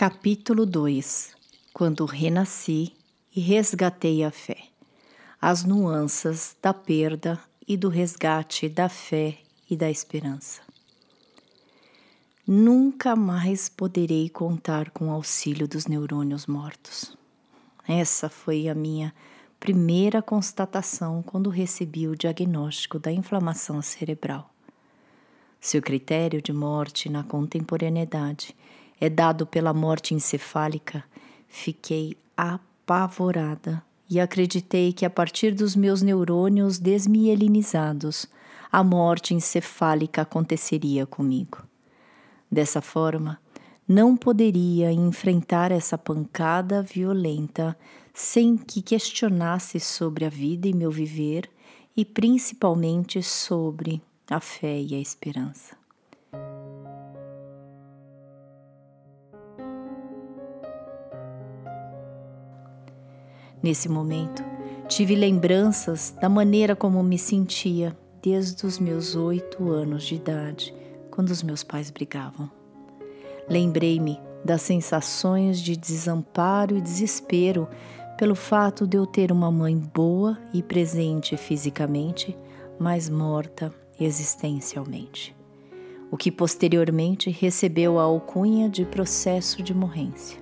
Capítulo 2 Quando renasci e resgatei a fé. As nuances da perda e do resgate da fé e da esperança. Nunca mais poderei contar com o auxílio dos neurônios mortos. Essa foi a minha primeira constatação quando recebi o diagnóstico da inflamação cerebral. Seu critério de morte na contemporaneidade é dado pela morte encefálica, fiquei apavorada e acreditei que a partir dos meus neurônios desmielinizados, a morte encefálica aconteceria comigo. Dessa forma, não poderia enfrentar essa pancada violenta sem que questionasse sobre a vida e meu viver e principalmente sobre a fé e a esperança. Nesse momento, tive lembranças da maneira como me sentia desde os meus oito anos de idade, quando os meus pais brigavam. Lembrei-me das sensações de desamparo e desespero pelo fato de eu ter uma mãe boa e presente fisicamente, mas morta existencialmente, o que posteriormente recebeu a alcunha de processo de morrência.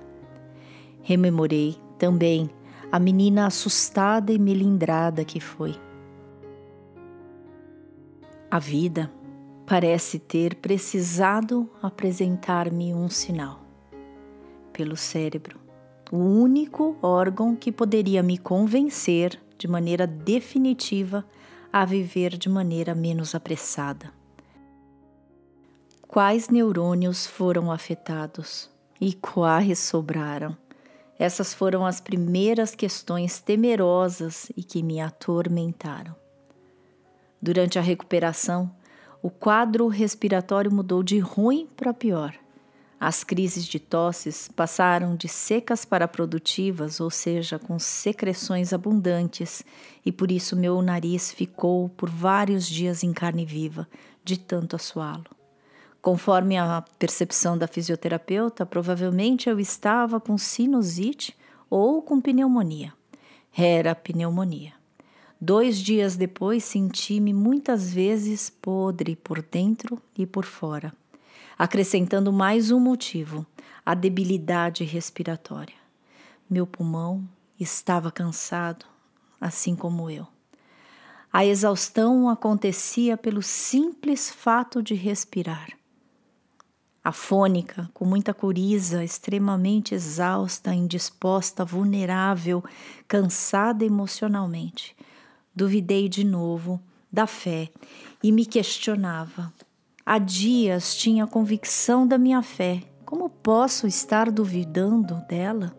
Rememorei também a menina assustada e melindrada que foi. A vida parece ter precisado apresentar-me um sinal. Pelo cérebro, o único órgão que poderia me convencer de maneira definitiva a viver de maneira menos apressada. Quais neurônios foram afetados e quais sobraram? Essas foram as primeiras questões temerosas e que me atormentaram. Durante a recuperação, o quadro respiratório mudou de ruim para pior. As crises de tosses passaram de secas para produtivas, ou seja, com secreções abundantes, e por isso meu nariz ficou por vários dias em carne viva, de tanto assoá-lo. Conforme a percepção da fisioterapeuta, provavelmente eu estava com sinusite ou com pneumonia. Era pneumonia. Dois dias depois senti-me muitas vezes podre por dentro e por fora, acrescentando mais um motivo: a debilidade respiratória. Meu pulmão estava cansado, assim como eu. A exaustão acontecia pelo simples fato de respirar afônica, com muita coriza, extremamente exausta, indisposta, vulnerável, cansada emocionalmente. Duvidei de novo da fé e me questionava. Há dias tinha convicção da minha fé. Como posso estar duvidando dela?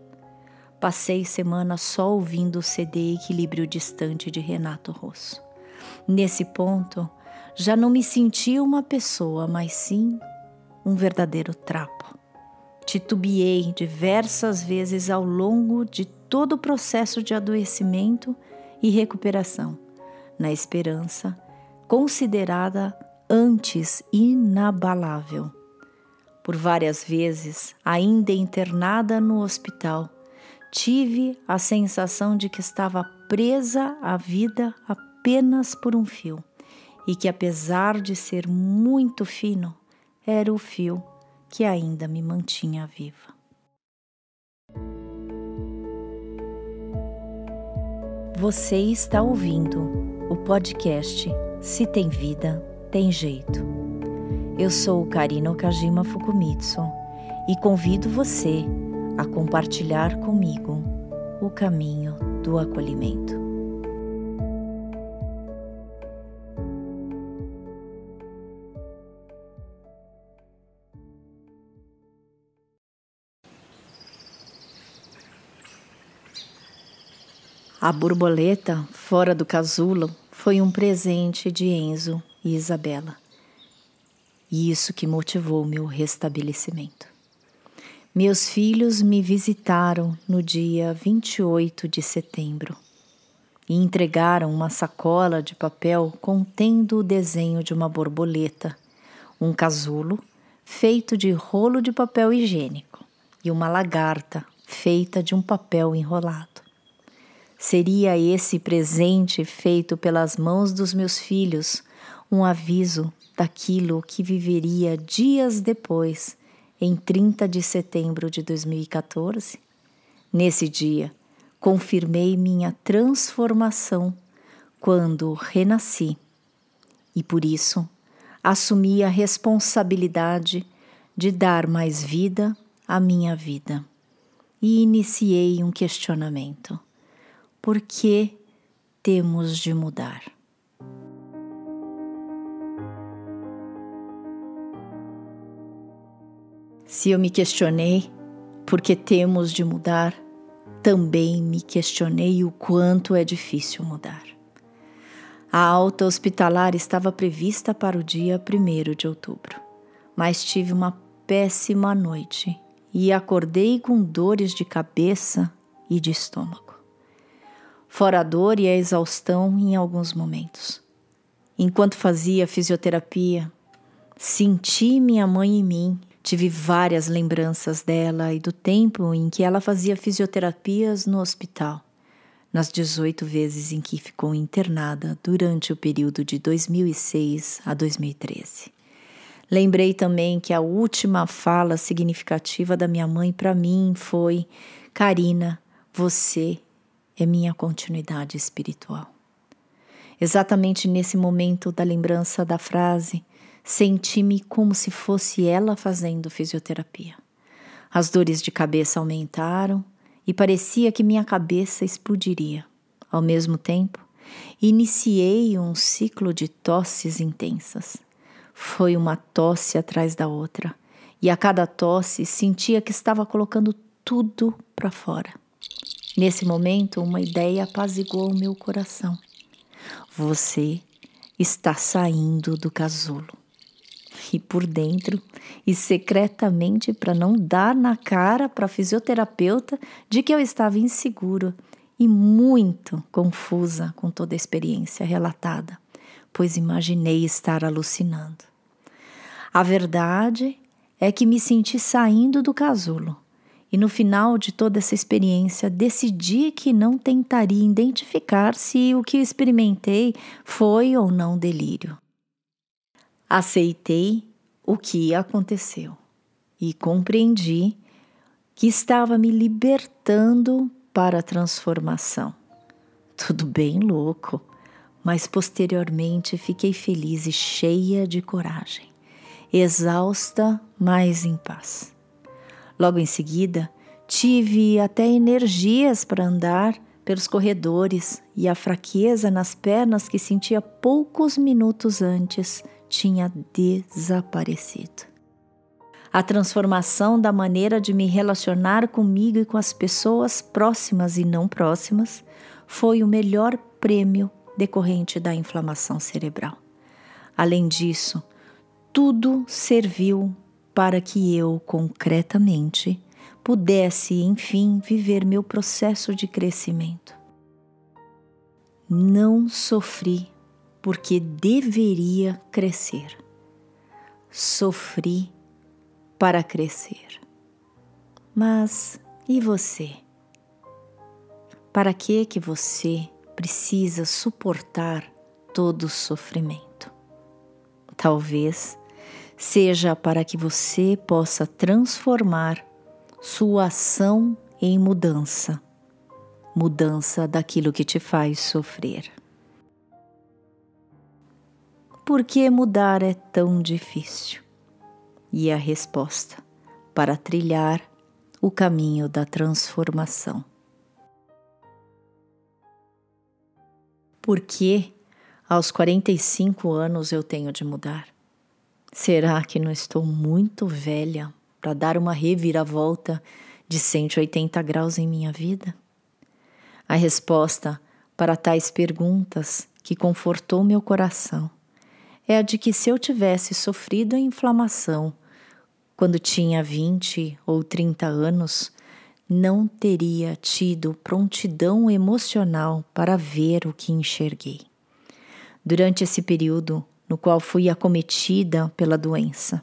Passei semana só ouvindo o CD Equilíbrio Distante de Renato Rosso. Nesse ponto, já não me sentia uma pessoa, mas sim um verdadeiro trapo. Titubeei diversas vezes ao longo de todo o processo de adoecimento e recuperação, na esperança, considerada antes inabalável. Por várias vezes, ainda internada no hospital, tive a sensação de que estava presa à vida apenas por um fio e que, apesar de ser muito fino, era o fio que ainda me mantinha viva. Você está ouvindo o podcast Se Tem Vida, Tem Jeito. Eu sou Karina Okajima Fukumitsu e convido você a compartilhar comigo o caminho do acolhimento. A borboleta fora do casulo foi um presente de Enzo e Isabela. E isso que motivou meu restabelecimento. Meus filhos me visitaram no dia 28 de setembro e entregaram uma sacola de papel contendo o desenho de uma borboleta, um casulo feito de rolo de papel higiênico, e uma lagarta feita de um papel enrolado. Seria esse presente feito pelas mãos dos meus filhos um aviso daquilo que viveria dias depois, em 30 de setembro de 2014? Nesse dia, confirmei minha transformação quando renasci. E por isso assumi a responsabilidade de dar mais vida à minha vida. E iniciei um questionamento: por que temos de mudar? Se eu me questionei por que temos de mudar, também me questionei o quanto é difícil mudar. A alta hospitalar estava prevista para o dia 1 de outubro, mas tive uma péssima noite e acordei com dores de cabeça e de estômago. Fora a dor e a exaustão em alguns momentos. Enquanto fazia fisioterapia, senti minha mãe em mim. Tive várias lembranças dela e do tempo em que ela fazia fisioterapias no hospital nas 18 vezes em que ficou internada durante o período de 2006 a 2013. Lembrei também que a última fala significativa da minha mãe para mim foi: Karina, você é minha continuidade espiritual. Exatamente nesse momento da lembrança da frase, senti-me como se fosse ela fazendo fisioterapia. As dores de cabeça aumentaram e parecia que minha cabeça explodiria. Ao mesmo tempo, iniciei um ciclo de tosses intensas. Foi uma tosse atrás da outra, e a cada tosse sentia que estava colocando tudo para fora. Nesse momento, uma ideia apaziguou meu coração. Você está saindo do casulo e por dentro e secretamente para não dar na cara para a fisioterapeuta de que eu estava inseguro e muito confusa com toda a experiência relatada, pois imaginei estar alucinando. A verdade é que me senti saindo do casulo e no final de toda essa experiência decidi que não tentaria identificar se o que experimentei foi ou não delírio. Aceitei o que aconteceu e compreendi que estava me libertando para a transformação. Tudo bem louco, mas posteriormente fiquei feliz e cheia de coragem, exausta, mas em paz. Logo em seguida, tive até energias para andar pelos corredores e a fraqueza nas pernas que sentia poucos minutos antes tinha desaparecido. A transformação da maneira de me relacionar comigo e com as pessoas próximas e não próximas foi o melhor prêmio decorrente da inflamação cerebral. Além disso, tudo serviu para que eu, concretamente, pudesse, enfim, viver meu processo de crescimento. Não sofri porque deveria crescer. Sofri para crescer. Mas e você? Para que que você precisa suportar todo o sofrimento? Talvez seja para que você possa transformar sua ação em mudança, mudança daquilo que te faz sofrer. Por que mudar é tão difícil? E a resposta para trilhar o caminho da transformação. Por que aos 45 anos eu tenho de mudar? Será que não estou muito velha para dar uma reviravolta de 180 graus em minha vida? A resposta para tais perguntas que confortou meu coração é a de que se eu tivesse sofrido a inflamação quando tinha 20 ou 30 anos, não teria tido prontidão emocional para ver o que enxerguei. Durante esse período no qual fui acometida pela doença,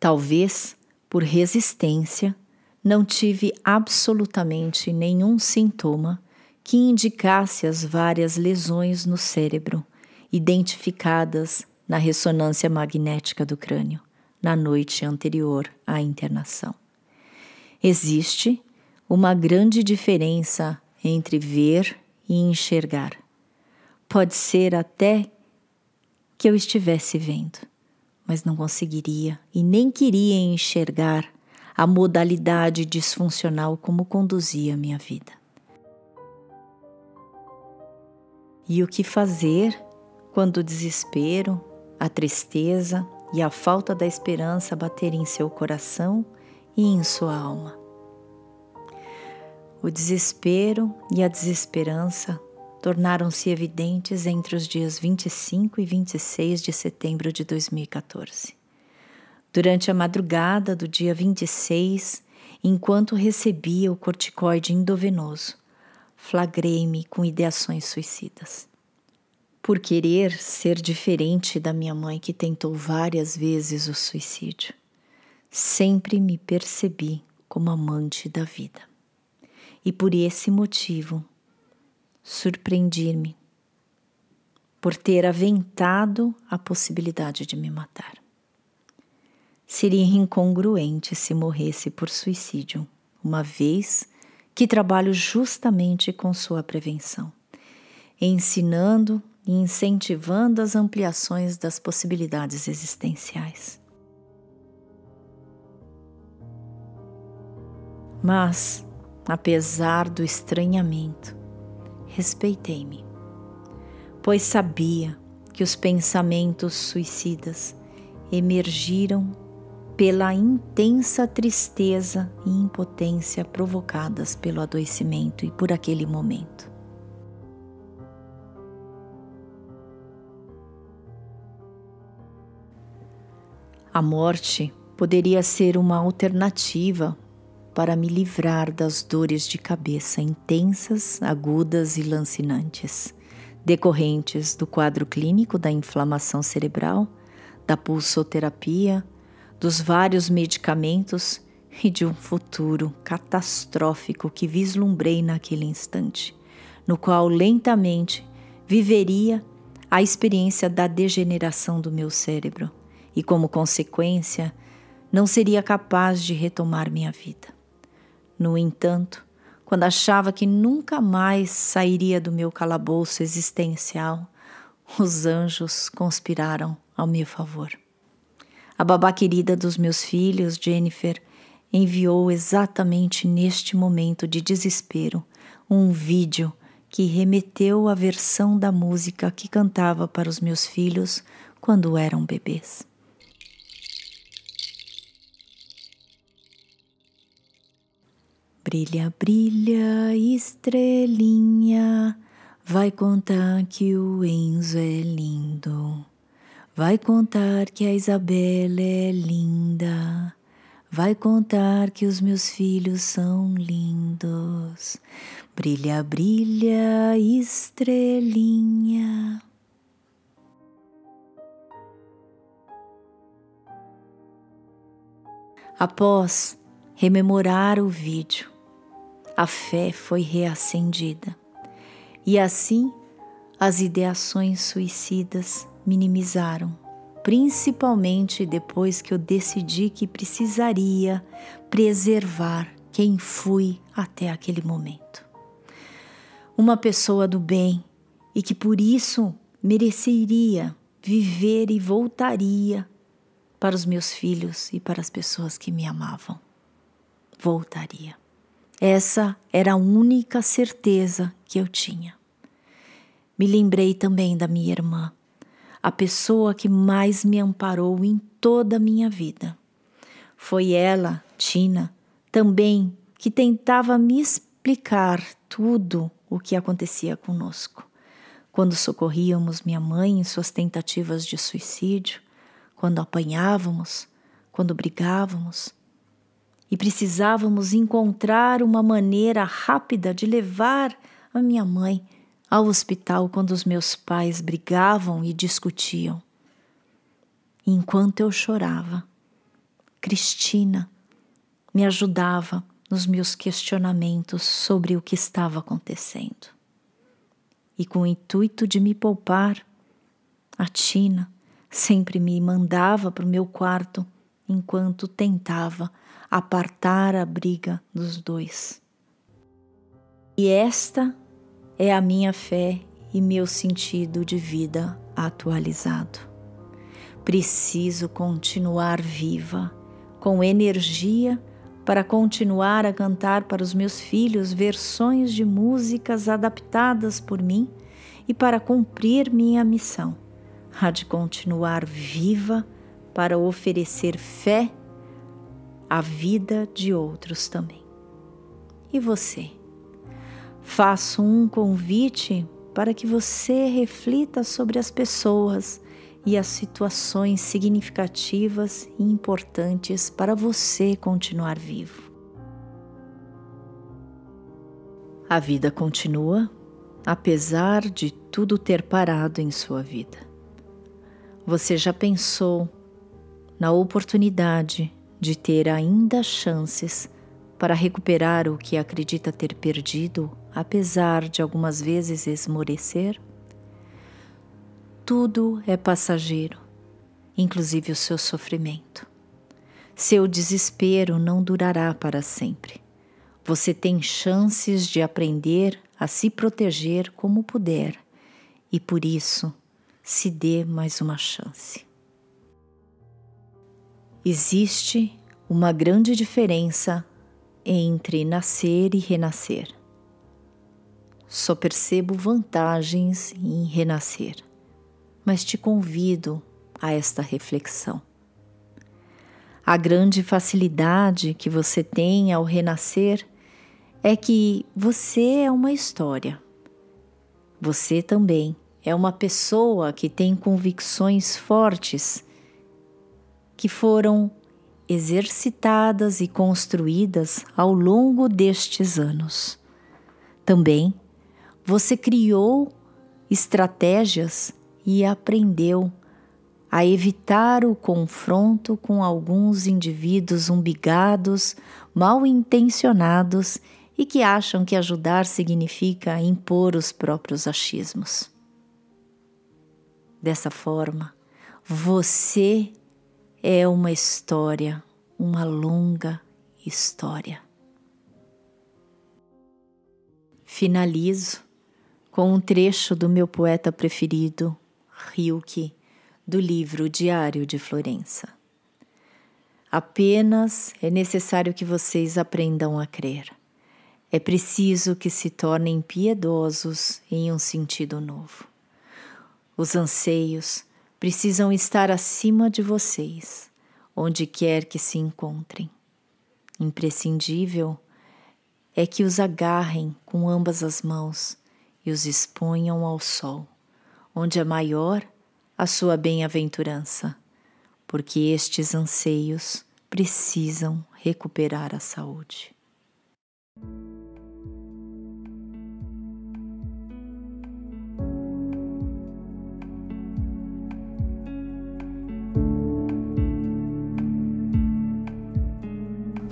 talvez por resistência, não tive absolutamente nenhum sintoma que indicasse as várias lesões no cérebro identificadas na ressonância magnética do crânio na noite anterior à internação. Existe uma grande diferença entre ver e enxergar. Pode ser até que eu estivesse vendo, mas não conseguiria e nem queria enxergar a modalidade disfuncional como conduzia minha vida. E o que fazer quando o desespero, a tristeza e a falta da esperança baterem em seu coração e em sua alma? O desespero e a desesperança tornaram-se evidentes entre os dias 25 e 26 de setembro de 2014. Durante a madrugada do dia 26, enquanto recebia o corticoide endovenoso, flagrei-me com ideações suicidas. Por querer ser diferente da minha mãe que tentou várias vezes o suicídio, sempre me percebi como amante da vida. E por esse motivo, surpreendi-me por ter aventado a possibilidade de me matar. Seria incongruente se morresse por suicídio, uma vez que trabalho justamente com sua prevenção, ensinando e incentivando as ampliações das possibilidades existenciais. Mas, apesar do estranhamento, respeitei-me, pois sabia que os pensamentos suicidas emergiram pela intensa tristeza e impotência provocadas pelo adoecimento e por aquele momento. A morte poderia ser uma alternativa para me livrar das dores de cabeça intensas, agudas e lancinantes, decorrentes do quadro clínico da inflamação cerebral, da pulsoterapia, dos vários medicamentos e de um futuro catastrófico que vislumbrei naquele instante, no qual lentamente viveria a experiência da degeneração do meu cérebro e, como consequência, não seria capaz de retomar minha vida. No entanto, quando achava que nunca mais sairia do meu calabouço existencial, os anjos conspiraram ao meu favor. A babá querida dos meus filhos, Jennifer, enviou exatamente neste momento de desespero um vídeo que remeteu à versão da música que cantava para os meus filhos quando eram bebês. Brilha, brilha, estrelinha, vai contar que o Enzo é lindo. Vai contar que a Isabela é linda. Vai contar que os meus filhos são lindos. Brilha, brilha, estrelinha. Após rememorar o vídeo, a fé foi reacendida. E assim as ideações suicidas minimizaram, principalmente depois que eu decidi que precisaria preservar quem fui até aquele momento. Uma pessoa do bem e que por isso mereceria viver e voltaria para os meus filhos e para as pessoas que me amavam. Voltaria. Essa era a única certeza que eu tinha. Me lembrei também da minha irmã, a pessoa que mais me amparou em toda a minha vida. Foi ela, Tina, também que tentava me explicar tudo o que acontecia conosco. Quando socorríamos minha mãe em suas tentativas de suicídio, quando apanhávamos, quando brigávamos, e precisávamos encontrar uma maneira rápida de levar a minha mãe ao hospital quando os meus pais brigavam e discutiam. enquanto eu chorava, Cristina me ajudava nos meus questionamentos sobre o que estava acontecendo. E com o intuito de me poupar, a Tina sempre me mandava para o meu quarto enquanto tentava apartar a briga dos dois. E esta é a minha fé e meu sentido de vida atualizado. Preciso continuar viva, com energia para continuar a cantar para os meus filhos versões de músicas adaptadas por mim e para cumprir minha missão, a de continuar viva para oferecer fé à vida de outros também. E você? Faço um convite para que você reflita sobre as pessoas e as situações significativas e importantes para você continuar vivo. A vida continua, apesar de tudo ter parado em sua vida. Você já pensou na oportunidade de ter ainda chances para recuperar o que acredita ter perdido, apesar de algumas vezes esmorecer? Tudo é passageiro, inclusive o seu sofrimento. Seu desespero não durará para sempre. Você tem chances de aprender a se proteger como puder e por isso se dê mais uma chance. Existe uma grande diferença entre nascer e renascer. Só percebo vantagens em renascer mas te convido a esta reflexão. A grande facilidade que você tem ao renascer é que você é uma história. Você também é uma pessoa que tem convicções fortes que foram exercitadas e construídas ao longo destes anos. Também você criou estratégias e aprendeu a evitar o confronto com alguns indivíduos umbigados, mal intencionados e que acham que ajudar significa impor os próprios achismos. Dessa forma, você é uma história, uma longa história. Finalizo com um trecho do meu poeta preferido, Ryuki, do livro Diário de Florença. Apenas é necessário que vocês aprendam a crer. É preciso que se tornem piedosos em um sentido novo. Os anseios precisam estar acima de vocês, onde quer que se encontrem. Imprescindível é que os agarrem com ambas as mãos e os exponham ao sol onde é maior a sua bem-aventurança, porque estes anseios precisam recuperar a saúde.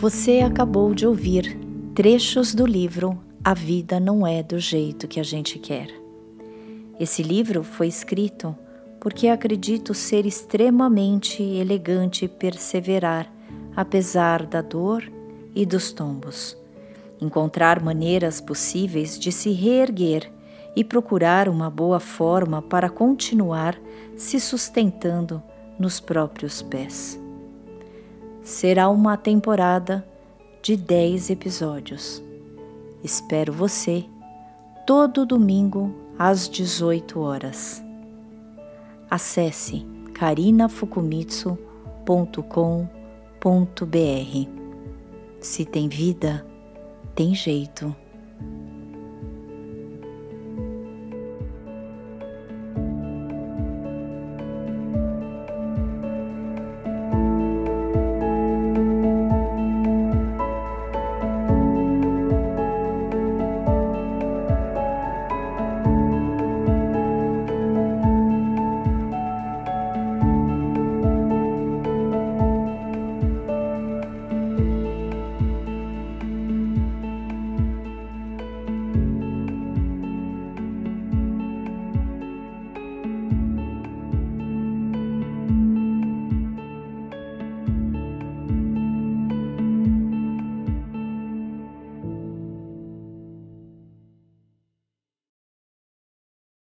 Você acabou de ouvir trechos do livro A Vida Não É do Jeito que a Gente Quer esse livro foi escrito porque acredito ser extremamente elegante perseverar, apesar da dor e dos tombos. Encontrar maneiras possíveis de se reerguer e procurar uma boa forma para continuar se sustentando nos próprios pés. Será uma temporada de 10 episódios. Espero você todo domingo às 18 horas. Acesse karinafukumitsu.com.br. Se tem vida, tem jeito.